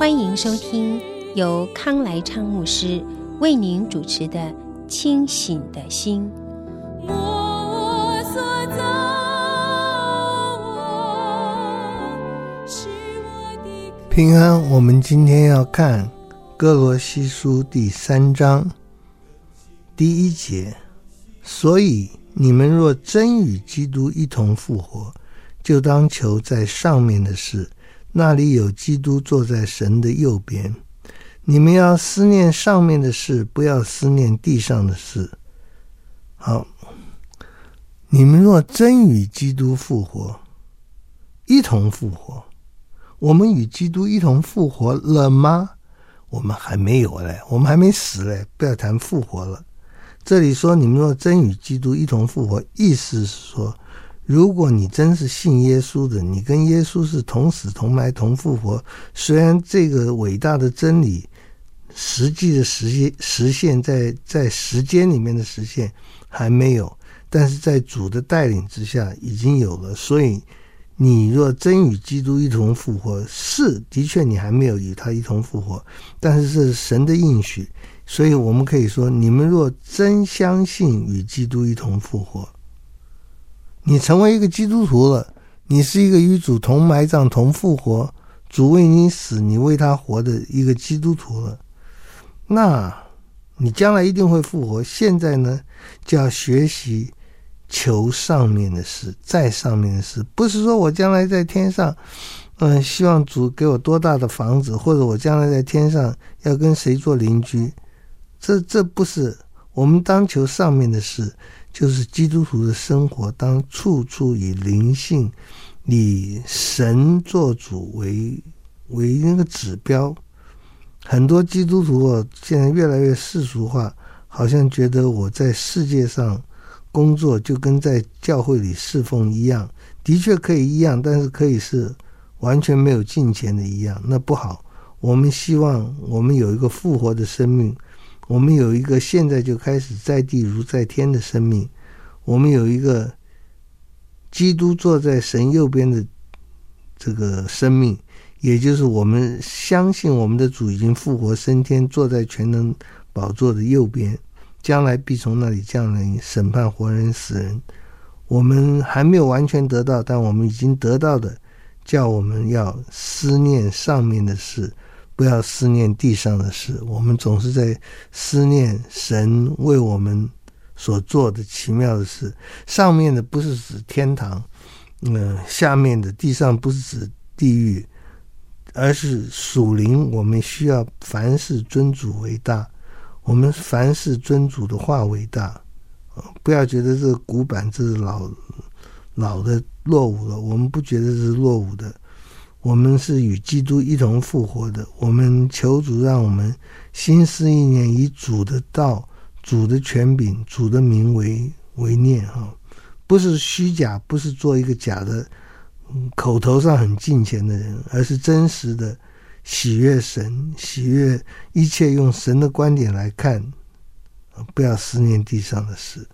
欢迎收听由康来昌牧师为您主持的《清醒的心》。平安，我们今天要看《哥罗西书》第三章第一节。所以你们若真与基督一同复活，就当求在上面的事，那里有基督坐在神的右边。你们要思念上面的事，不要思念地上的事。好，你们若真与基督复活，一同复活。我们与基督一同复活了吗？我们还没有嘞，我们还没死嘞，不要谈复活了。这里说，你们若真与基督一同复活，意思是说，如果你真是信耶稣的，你跟耶稣是同死同埋同复活。虽然这个伟大的真理实际的实现实现在在时间里面的实现还没有，但是在主的带领之下已经有了，所以。你若真与基督一同复活，是的确你还没有与他一同复活，但是是神的应许，所以我们可以说，你们若真相信与基督一同复活，你成为一个基督徒了，你是一个与主同埋葬同复活，主为你死，你为他活的一个基督徒了，那你将来一定会复活。现在呢，就要学习。求上面的事，在上面的事，不是说我将来在天上，嗯，希望主给我多大的房子，或者我将来在天上要跟谁做邻居，这这不是我们当求上面的事，就是基督徒的生活当处处以灵性，以神做主为为那个指标。很多基督徒哦，现在越来越世俗化，好像觉得我在世界上。工作就跟在教会里侍奉一样，的确可以一样，但是可以是完全没有金钱的一样，那不好。我们希望我们有一个复活的生命，我们有一个现在就开始在地如在天的生命，我们有一个基督坐在神右边的这个生命，也就是我们相信我们的主已经复活升天，坐在全能宝座的右边。将来必从那里降临审判活人死人。我们还没有完全得到，但我们已经得到的，叫我们要思念上面的事，不要思念地上的事。我们总是在思念神为我们所做的奇妙的事。上面的不是指天堂，嗯，下面的地上不是指地狱，而是属灵。我们需要凡事尊主为大。我们凡事尊主的话为大，不要觉得这个古板，这是老老的落伍了。我们不觉得这是落伍的，我们是与基督一同复活的。我们求主让我们心思意念以主的道、主的权柄、主的名为为念哈，不是虚假，不是做一个假的，口头上很敬虔的人，而是真实的。喜悦神，喜悦一切用神的观点来看，不要思念地上的事。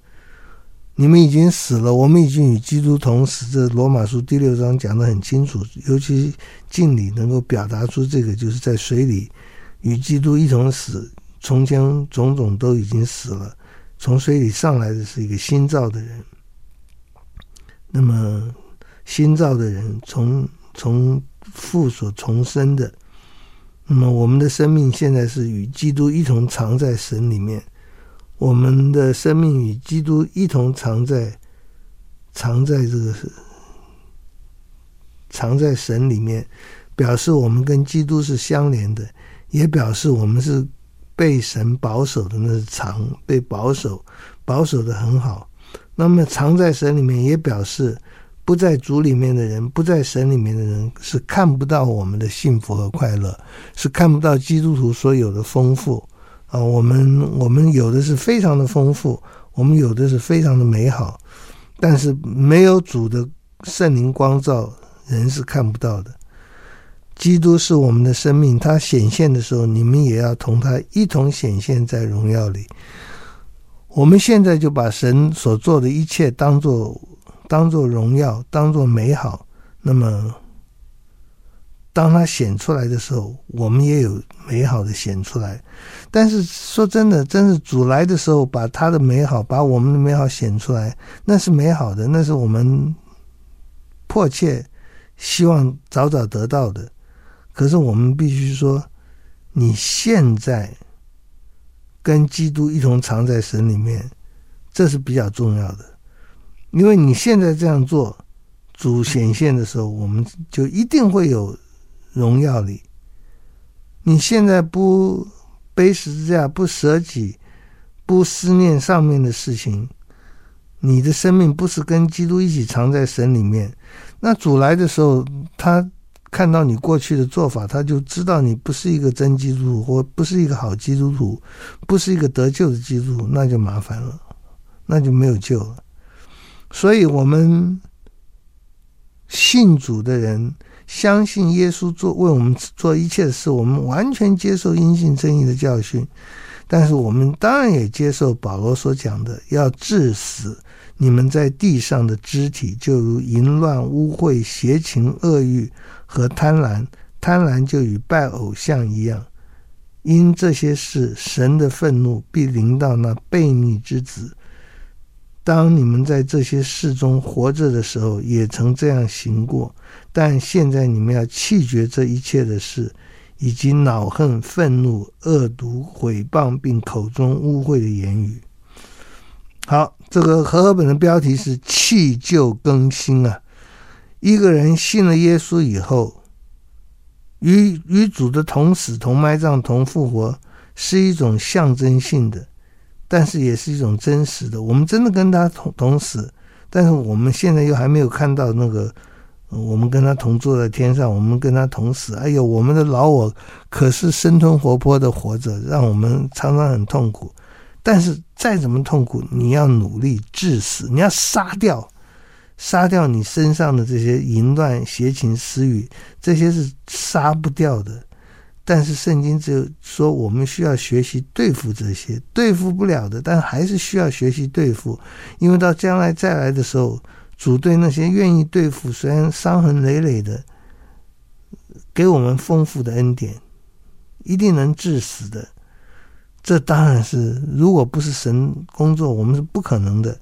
你们已经死了，我们已经与基督同死。这罗马书第六章讲得很清楚，尤其敬礼能够表达出这个，就是在水里与基督一同死。从前种种都已经死了，从水里上来的是一个新造的人。那么新造的人从从父所重生的。那么，我们的生命现在是与基督一同藏在神里面。我们的生命与基督一同藏在藏在这个藏在神里面，表示我们跟基督是相连的，也表示我们是被神保守的，那是藏被保守，保守的很好。那么藏在神里面，也表示不在主里面的人，不在神里面的人，是看不到我们的幸福和快乐，是看不到基督徒所有的丰富啊！我们我们有的是非常的丰富，我们有的是非常的美好，但是没有主的圣灵光照，人是看不到的。基督是我们的生命，他显现的时候，你们也要同他一同显现在荣耀里。我们现在就把神所做的一切当做。当做荣耀，当做美好，那么当它显出来的时候，我们也有美好的显出来。但是说真的，真是主来的时候，把他的美好，把我们的美好显出来，那是美好的，那是我们迫切希望早早得到的。可是我们必须说，你现在跟基督一同藏在神里面，这是比较重要的。因为你现在这样做，主显现的时候，我们就一定会有荣耀里。你现在不背十字架，不舍己，不思念上面的事情，你的生命不是跟基督一起藏在神里面。那主来的时候，他看到你过去的做法，他就知道你不是一个真基督徒，或不是一个好基督徒，不是一个得救的基督徒，那就麻烦了，那就没有救了。所以，我们信主的人相信耶稣做为我们做一切的事，我们完全接受因信称义的教训。但是，我们当然也接受保罗所讲的，要致死你们在地上的肢体，就如淫乱、污秽、邪情、恶欲和贪婪。贪婪就与拜偶像一样。因这些事，神的愤怒必临到那悖逆之子。当你们在这些事中活着的时候，也曾这样行过。但现在你们要弃绝这一切的事，以及恼恨、愤怒、恶毒、毁谤，并口中污秽的言语。好，这个和合本的标题是“弃旧更新”啊。一个人信了耶稣以后，与与主的同死、同埋葬、同复活，是一种象征性的。但是也是一种真实的，我们真的跟他同同死，但是我们现在又还没有看到那个，我们跟他同坐在天上，我们跟他同死。哎呦，我们的老我可是生吞活剥的活着，让我们常常很痛苦。但是再怎么痛苦，你要努力致死，你要杀掉，杀掉你身上的这些淫乱、邪情、私欲，这些是杀不掉的。但是圣经只有说，我们需要学习对付这些对付不了的，但还是需要学习对付，因为到将来再来的时候，主对那些愿意对付，虽然伤痕累累的，给我们丰富的恩典，一定能致死的。这当然是，如果不是神工作，我们是不可能的。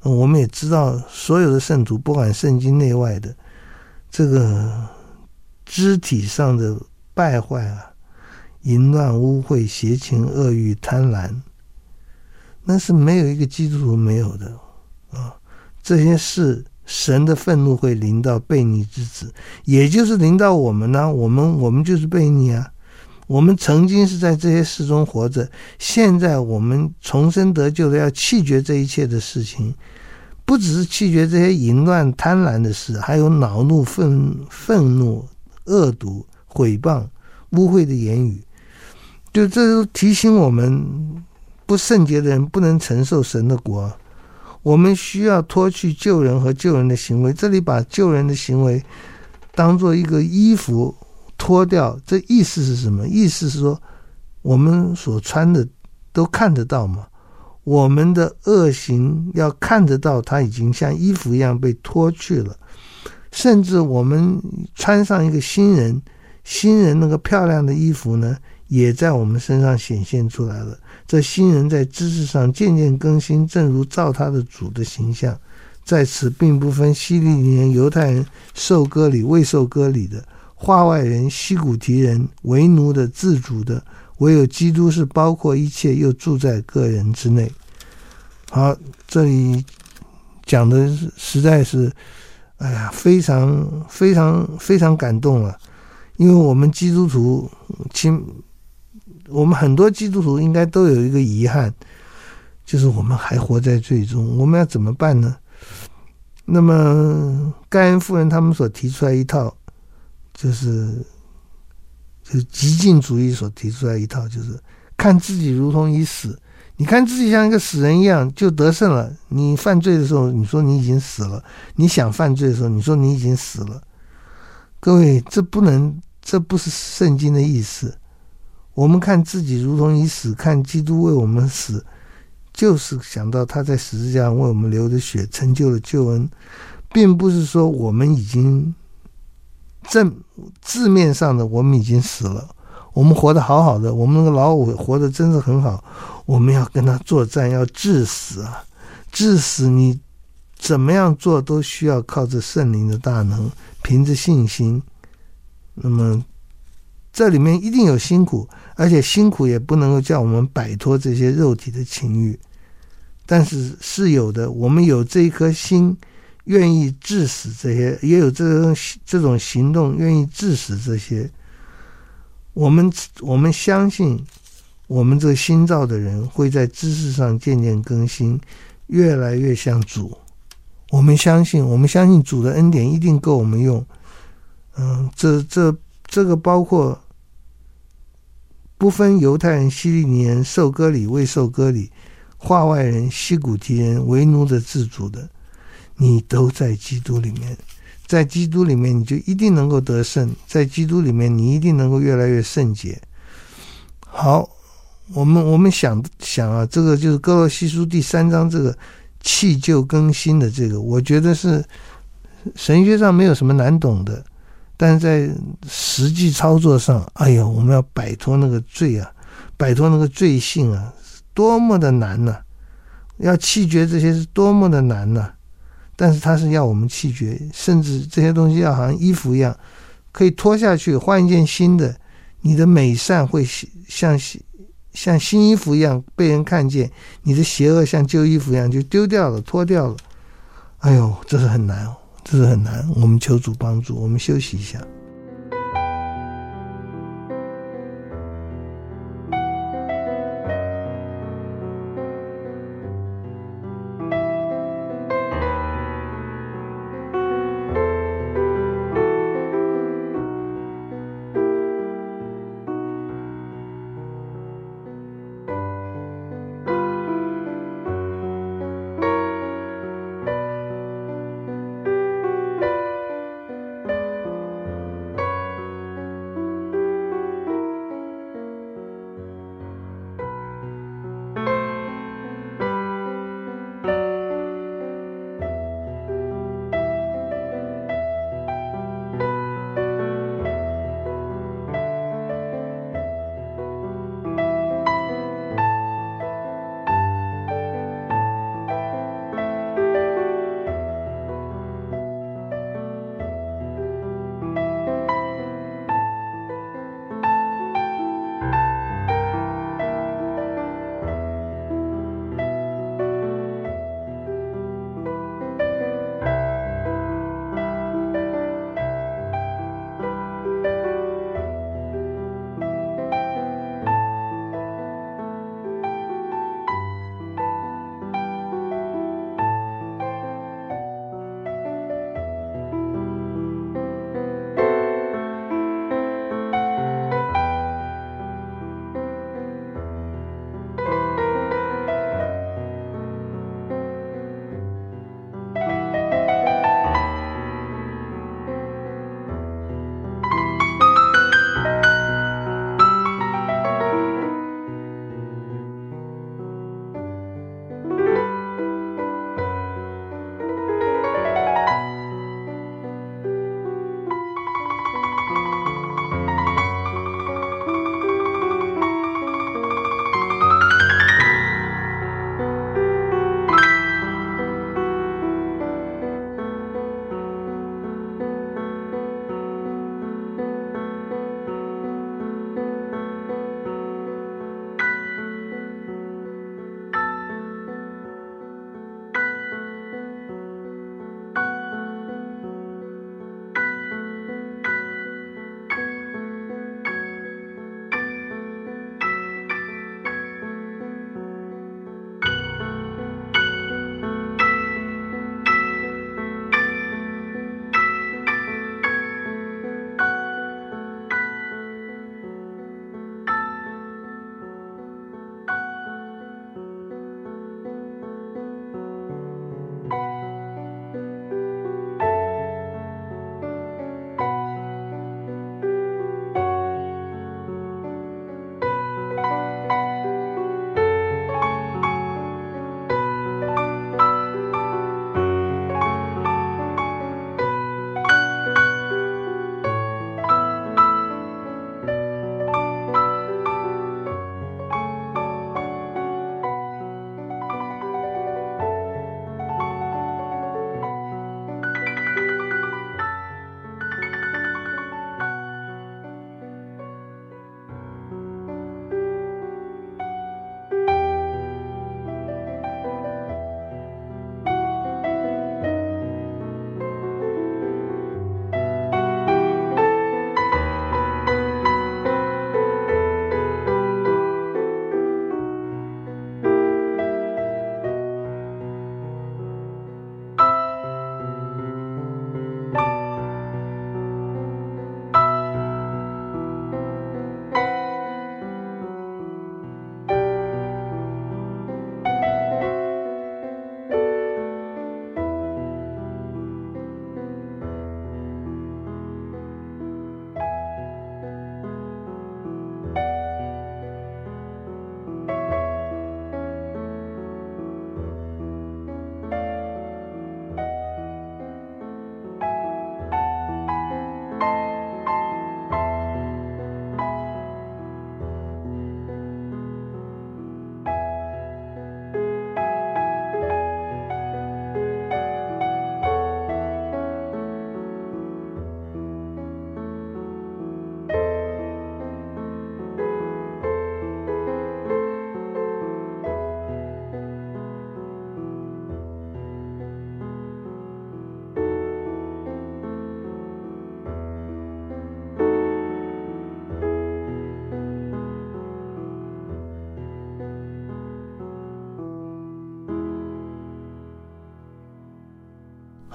我们也知道，所有的圣徒，不管圣经内外的，这个肢体上的。败坏啊，淫乱、污秽、邪情、恶欲、贪婪，那是没有一个基督徒没有的啊！这些事，神的愤怒会临到悖逆之子，也就是临到我们呢、我们我们就是悖逆啊！我们曾经是在这些事中活着，现在我们重生得救的，要弃绝这一切的事情，不只是弃绝这些淫乱、贪婪的事，还有恼怒、愤愤怒、恶毒。毁谤、污秽的言语，就这都提醒我们，不圣洁的人不能承受神的国。我们需要脱去救人和救人的行为。这里把救人的行为当做一个衣服脱掉，这意思是什么？意思是说，我们所穿的都看得到吗？我们的恶行要看得到，它已经像衣服一样被脱去了。甚至我们穿上一个新人。新人那个漂亮的衣服呢，也在我们身上显现出来了。这新人在知识上渐渐更新，正如照他的主的形象。在此，并不分希利尼人、犹太人、受割礼、未受割礼的、化外人、西古提人、为奴的、自主的，唯有基督是包括一切，又住在个人之内。好，这里讲的实在是，哎呀，非常非常非常感动了。因为我们基督徒，其我们很多基督徒应该都有一个遗憾，就是我们还活在最终。我们要怎么办呢？那么盖恩夫人他们所提出来一套，就是就是极尽主义所提出来一套，就是看自己如同已死。你看自己像一个死人一样就得胜了。你犯罪的时候，你说你已经死了；你想犯罪的时候，你说你已经死了。各位，这不能，这不是圣经的意思。我们看自己如同已死，看基督为我们死，就是想到他在十字架上为我们流的血成就了救恩，并不是说我们已经正字面上的我们已经死了。我们活得好好的，我们那个老五活得真是很好。我们要跟他作战，要致死啊！致死，你怎么样做都需要靠着圣灵的大能，凭着信心。那么这里面一定有辛苦，而且辛苦也不能够叫我们摆脱这些肉体的情欲。但是是有的，我们有这一颗心，愿意致死这些，也有这种这种行动，愿意致死这些。我们我们相信，我们这个新造的人会在知识上渐渐更新，越来越像主。我们相信，我们相信主的恩典一定够我们用。嗯，这这这个包括不分犹太人、希利尼人、受割礼、未受割礼、化外人、西古提人、为奴的、自主的，你都在基督里面。在基督里面，你就一定能够得胜；在基督里面，你一定能够越来越圣洁。好，我们我们想想啊，这个就是歌罗西书第三章这个弃旧更新的这个，我觉得是神学上没有什么难懂的，但是在实际操作上，哎呦，我们要摆脱那个罪啊，摆脱那个罪性啊，多么的难呐、要弃绝这些是多么的难呐、但是他是要我们弃绝，甚至这些东西要好像衣服一样，可以脱下去换一件新的。你的美善会像像新衣服一样被人看见，你的邪恶像旧衣服一样就丢掉了、脱掉了。哎呦，这是很难哦，这是很难。我们求主帮助，我们休息一下。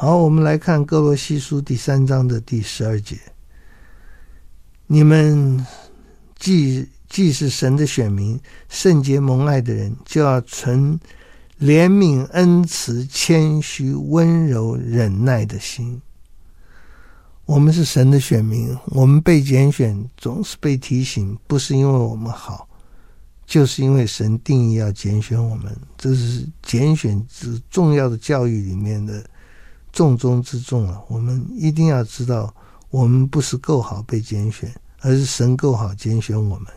好，我们来看哥罗西书第三章的第十二节：你们既既是神的选民，圣洁蒙爱的人，就要存怜悯、恩慈、谦虚、温柔、忍耐的心。我们是神的选民，我们被拣选，总是被提醒，不是因为我们好，就是因为神定义要拣选我们。这是拣选之重要的教育里面的。重中之重了，我们一定要知道，我们不是够好被拣选，而是神够好拣选我们。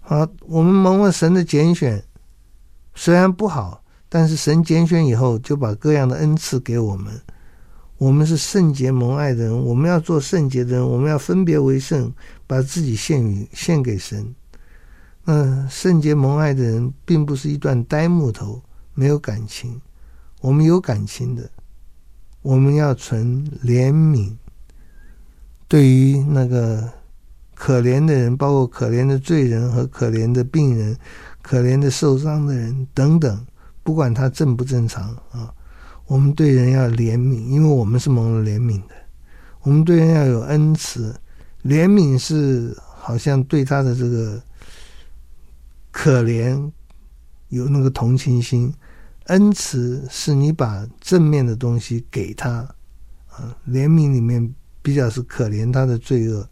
好，我们蒙了神的拣选，虽然不好，但是神拣选以后，就把各样的恩赐给我们。我们是圣洁蒙爱的人，我们要做圣洁的人，我们要分别为圣，把自己献与献给神。嗯，圣洁蒙爱的人，并不是一段呆木头，没有感情。我们有感情的，我们要存怜悯。对于那个可怜的人，包括可怜的罪人和可怜的病人、可怜的受伤的人等等，不管他正不正常啊，我们对人要怜悯，因为我们是蒙了怜悯的。我们对人要有恩慈，怜悯是好像对他的这个可怜有那个同情心。恩慈是你把正面的东西给他，啊，怜悯里面比较是可怜他的罪恶，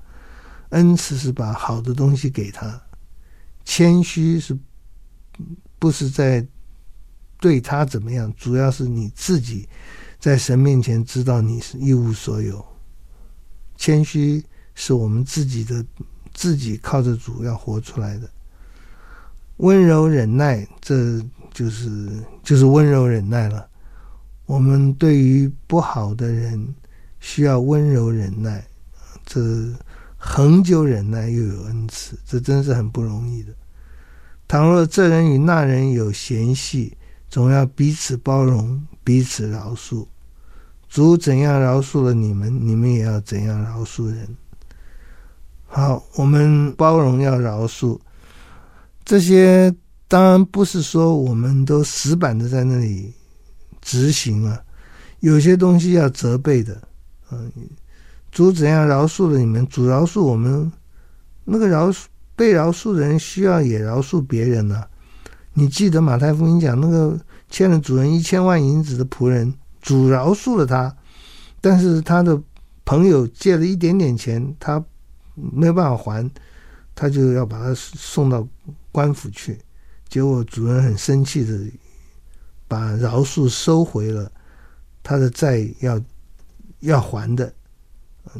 恩慈是把好的东西给他，谦虚是不是在对他怎么样？主要是你自己在神面前知道你是一无所有，谦虚是我们自己的自己靠着主要活出来的，温柔忍耐这。就是就是温柔忍耐了。我们对于不好的人需要温柔忍耐，这恒久忍耐又有恩慈，这真是很不容易的。倘若这人与那人有嫌隙，总要彼此包容，彼此饶恕。主怎样饶恕了你们，你们也要怎样饶恕人。好，我们包容要饶恕这些。当然不是说我们都死板的在那里执行了，有些东西要责备的。嗯，主怎样饶恕了你们，主饶恕我们，那个饶恕被饶恕人需要也饶恕别人呢、你记得马太福音讲那个欠了主人一千万银子的仆人，主饶恕了他，但是他的朋友借了一点点钱，他没有办法还，他就要把他送到官府去。结果主人很生气的把饶恕收回了，他的债要要还的，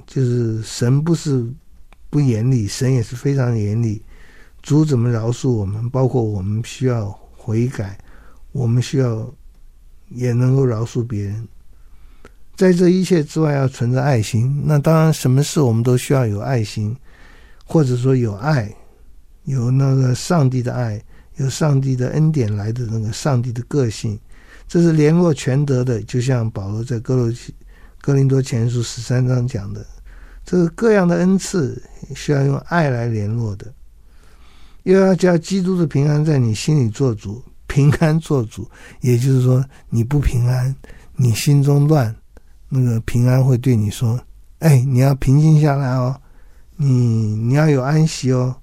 就是神不是不严厉，神也是非常严厉。主怎么饶恕我们？包括我们需要悔改，我们需要也能够饶恕别人。在这一切之外，要存着爱心。那当然，什么事我们都需要有爱心，或者说有爱，有那个上帝的爱。有上帝的恩典来的那个上帝的个性，这是联络全德的。就像保罗在哥罗西、哥林多前书十三章讲的，这个各样的恩赐需要用爱来联络的。又要叫基督的平安在你心里做主，平安做主，也就是说你不平安，你心中乱，那个平安会对你说：“哎，你要平静下来哦，你你要有安息哦。”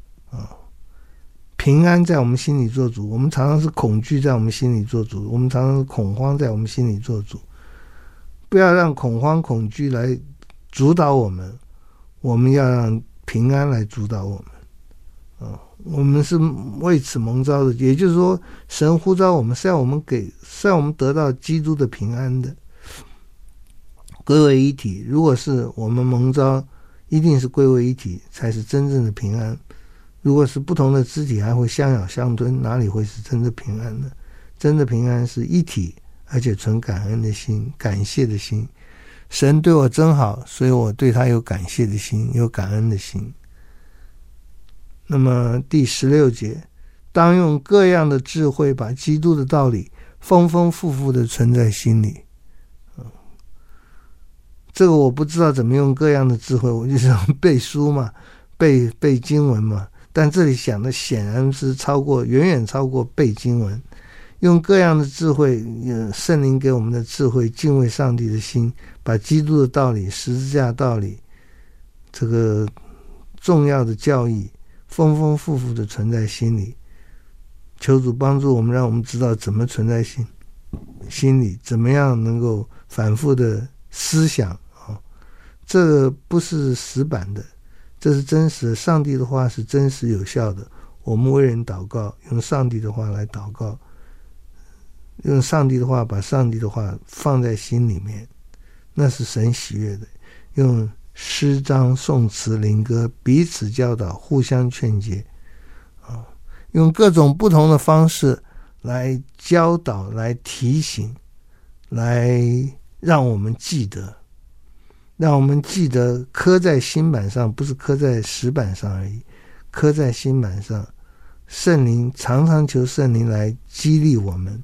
平安在我们心里做主，我们常常是恐惧在我们心里做主，我们常常是恐慌在我们心里做主。不要让恐慌、恐惧来主导我们，我们要让平安来主导我们。啊，我们是为此蒙召的，也就是说，神呼召我们是要我们给，是要我们得到基督的平安的，归为一体。如果是我们蒙召，一定是归为一体，才是真正的平安。如果是不同的肢体还会相咬相吞，哪里会是真的平安呢？真的平安是一体，而且存感恩的心、感谢的心。神对我真好，所以我对他有感谢的心，有感恩的心。那么第十六节，当用各样的智慧，把基督的道理丰丰富富的存在心里。嗯，这个我不知道怎么用各样的智慧，我就想背书嘛，背背经文嘛。但这里想的显然是超过，远远超过背经文，用各样的智慧，圣灵给我们的智慧，敬畏上帝的心，把基督的道理、十字架道理，这个重要的教义，丰丰富富的存在心里。求主帮助我们，让我们知道怎么存在心心里，怎么样能够反复的思想啊。这个不是死板的，这是真实的。上帝的话是真实有效的。我们为人祷告，用上帝的话来祷告。用上帝的话，把上帝的话放在心里面，那是神喜悦的。用诗章、颂词、灵歌彼此教导，互相劝诫，啊，用各种不同的方式来教导、来提醒、来让我们记得，让我们记得刻在心板上，不是刻在石板上而已，刻在心板上。圣灵常常求圣灵来激励我们。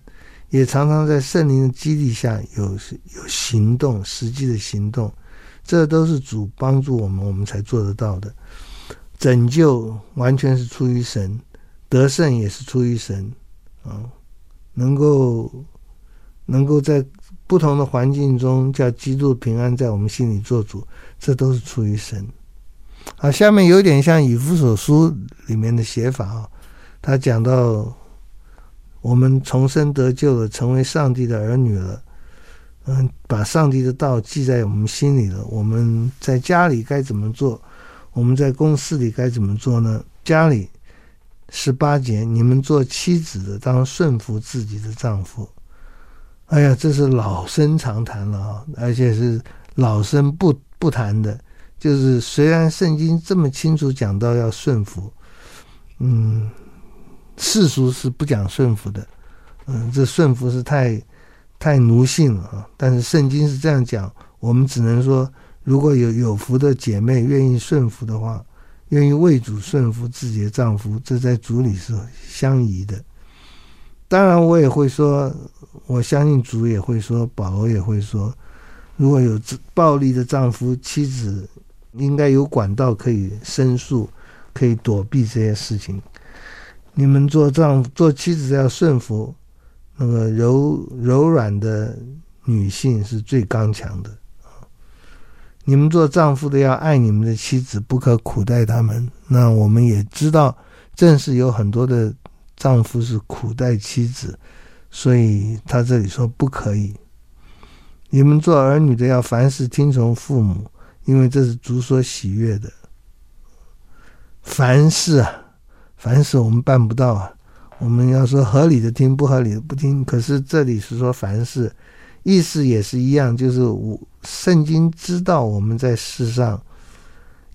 也常常在圣灵的激励下有有行动，实际的行动，这都是主帮助我们，我们才做得到的。拯救完全是出于神，得胜也是出于神啊！能够能够在不同的环境中叫基督平安在我们心里做主，这都是出于神。好，下面有点像以弗所书里面的写法啊，他讲到。我们重生得救了，成为上帝的儿女了。嗯，把上帝的道记在我们心里了。我们在家里该怎么做？我们在公司里该怎么做呢？家里十八节，你们做妻子的当顺服自己的丈夫。哎呀，这是老生常谈了啊，而且是老生不不谈的。就是虽然圣经这么清楚讲到要顺服，嗯。世俗是不讲顺服的，嗯，这顺服是太太奴性了啊。但是圣经是这样讲，我们只能说，如果有有福的姐妹愿意顺服的话，愿意为主顺服自己的丈夫，这在主里是相宜的。当然，我也会说，我相信主也会说，保罗也会说，如果有暴力的丈夫，妻子应该有管道可以申诉，可以躲避这些事情。你们做丈夫、做妻子要顺服，那个柔柔软的女性是最刚强的。你们做丈夫的要爱你们的妻子，不可苦待他们。那我们也知道，正是有很多的丈夫是苦待妻子，所以他这里说不可以。你们做儿女的要凡事听从父母，因为这是主所喜悦的。凡事啊。凡事我们办不到啊，我们要说合理的听，不合理的不听。可是这里是说凡事，意思也是一样，就是我圣经知道我们在世上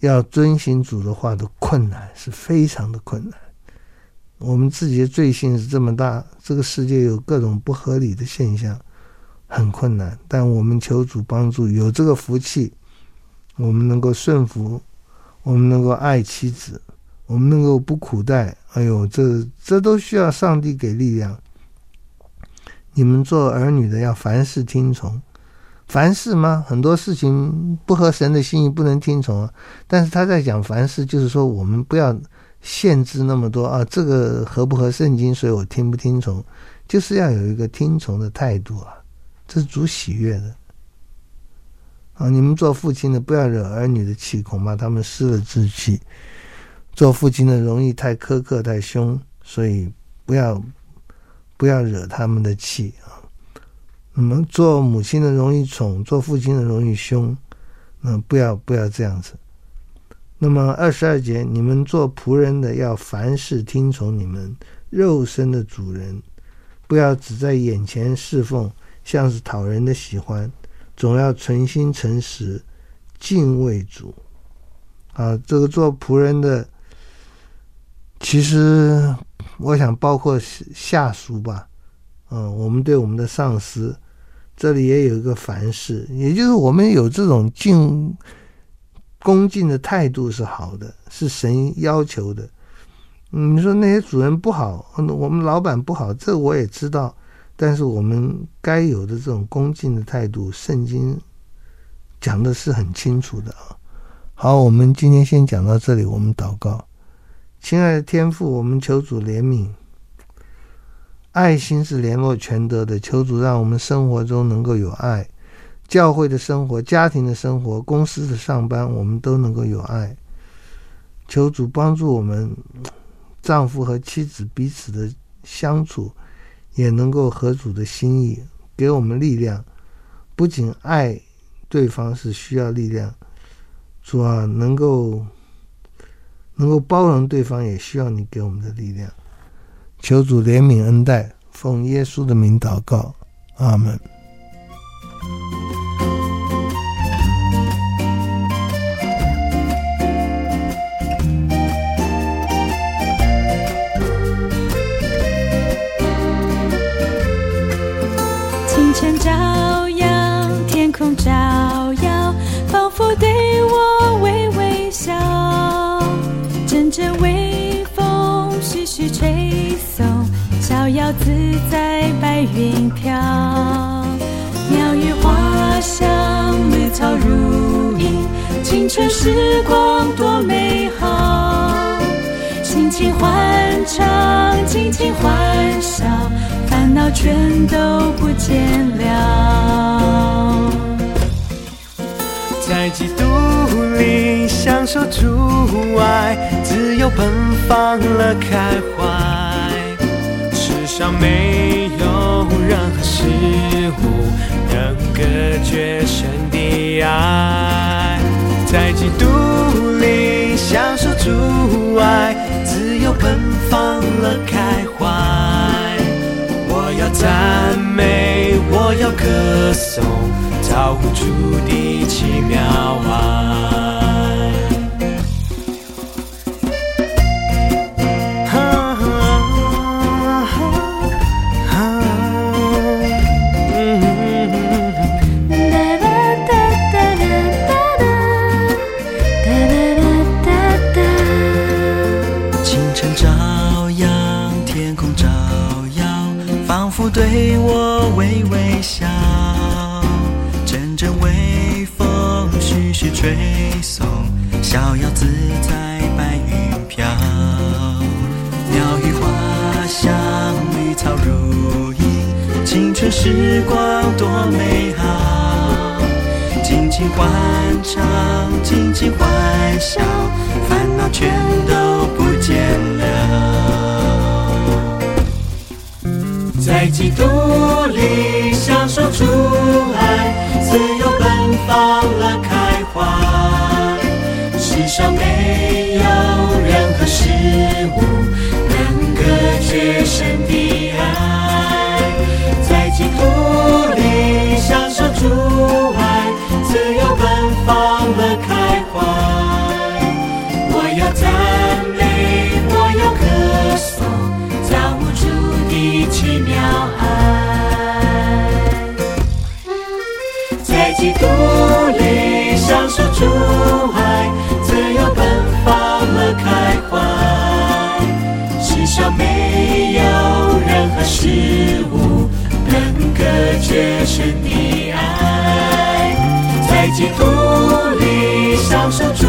要遵行主的话的困难是非常的困难。我们自己的罪性是这么大，这个世界有各种不合理的现象，很困难。但我们求主帮助，有这个福气，我们能够顺服，我们能够爱妻子。我们能够不苦待，哎呦，这这都需要上帝给力量。你们做儿女的要凡事听从，凡事吗？很多事情不合神的心意，不能听从。但是他在讲凡事，就是说我们不要限制那么多啊。这个合不合圣经，所以我听不听从，就是要有一个听从的态度啊。这是主喜悦的啊。你们做父亲的不要惹儿女的气，恐怕他们失了志气。做父亲的容易太苛刻、太凶，所以不要不要惹他们的气啊。那么做母亲的容易宠，做父亲的容易凶，那不要不要这样子。那么二十二节，你们做仆人的要凡事听从你们肉身的主人，不要只在眼前侍奉，像是讨人的喜欢，总要存心诚实，敬畏主。啊，这个做仆人的。其实，我想包括下属吧，嗯，我们对我们的上司，这里也有一个凡事，也就是我们有这种敬恭敬的态度是好的，是神要求的。你说那些主人不好，我们老板不好，这我也知道，但是我们该有的这种恭敬的态度，圣经讲的是很清楚的啊。好，我们今天先讲到这里，我们祷告。亲爱的天父，我们求主怜悯。爱心是联络全德的，求主让我们生活中能够有爱，教会的生活、家庭的生活、公司的上班，我们都能够有爱。求主帮助我们，丈夫和妻子彼此的相处，也能够合主的心意，给我们力量。不仅爱对方是需要力量，主啊，能够能够包容对方，也需要你给我们的力量。求主怜悯恩待，奉耶稣的名祷告，阿门。在，白云飘，鸟语花香，绿草如茵，青春时光多美好。尽情欢唱，尽情欢笑，烦恼全都不见了。在基督里享受主爱，自由奔放乐开怀。上没有任何事物能隔绝神的爱，在基督里享受主爱，自由奔放乐开怀。我要赞美，我要歌颂，造物主的奇妙爱。吹送，逍遥自在白云飘，鸟语花香绿草如茵，青春时光多美好，尽情欢唱，尽情欢笑，烦恼全都不见了。在基督里享受主基督里享受主爱，自由奔放乐开怀。世上没有任何事物能隔绝神的爱，在基督里享受主。